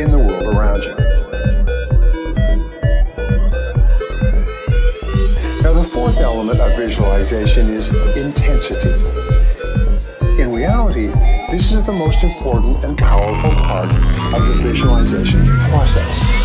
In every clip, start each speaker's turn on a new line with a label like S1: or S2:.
S1: in the world around you. Now, the fourth element of visualization is intensity. In reality, this is the most important and powerful part of the visualization process.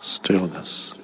S2: stillness.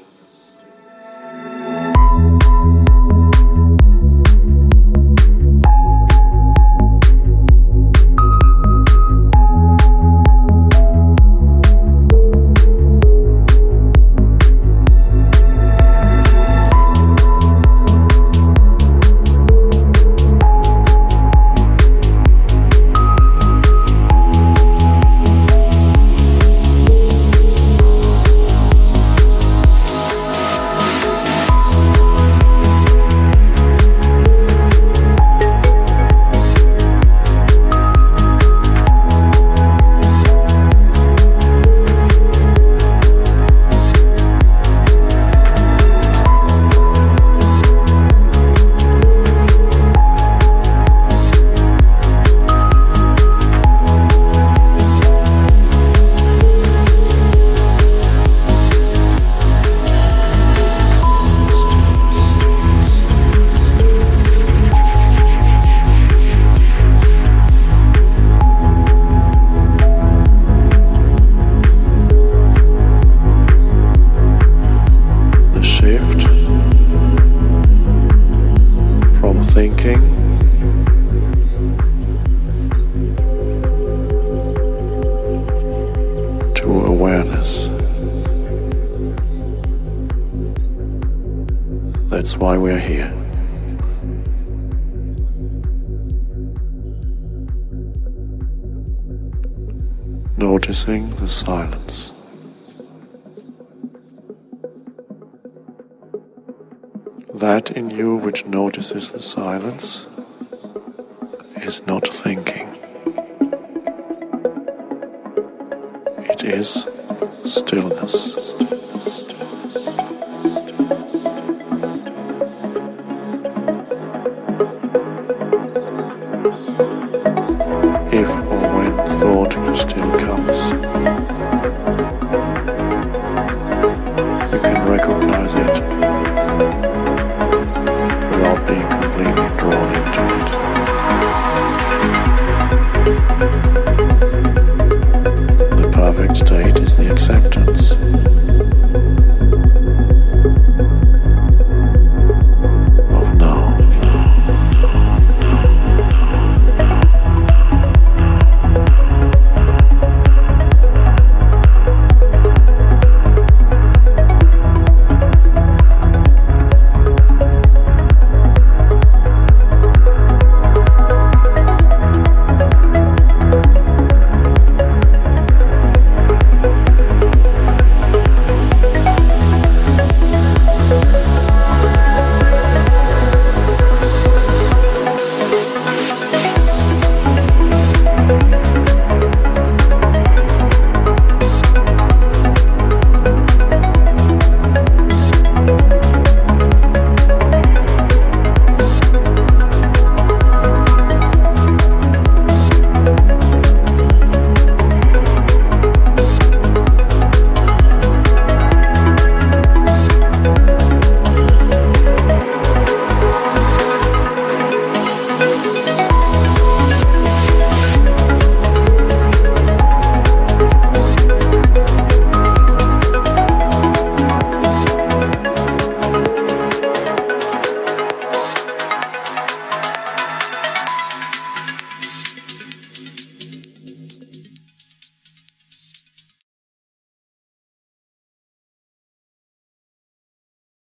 S2: Notices the silence